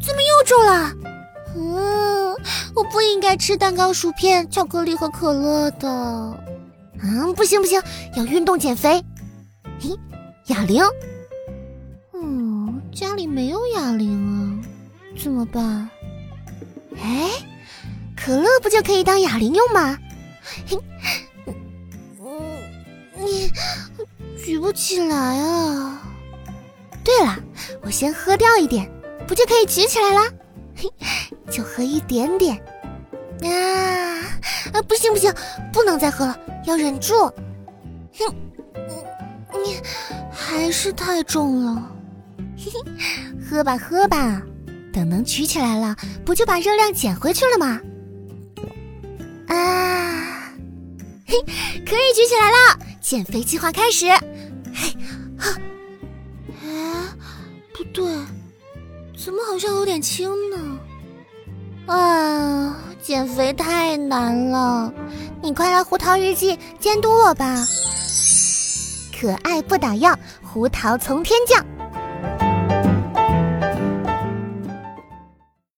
怎么又皱了？嗯，我不应该吃蛋糕、薯片、巧克力和可乐的。嗯，不行不行，要运动减肥。嘿，哑铃。嗯，家里没有哑铃啊，怎么办？哎，可乐不就可以当哑铃用吗？嘿，嗯，你举不起来啊。对了，我先喝掉一点，不就可以举起来了？嘿，就喝一点点。啊啊，不行不行，不能再喝了，要忍住。哼，你还是太重了。嘿嘿，喝吧喝吧，等能举起来了，不就把热量减回去了吗？啊，嘿，可以举起来了，减肥计划开始。嘿，哈。对，怎么好像有点轻呢？啊，减肥太难了，你快来胡桃日记监督我吧！可爱不打烊，胡桃从天降。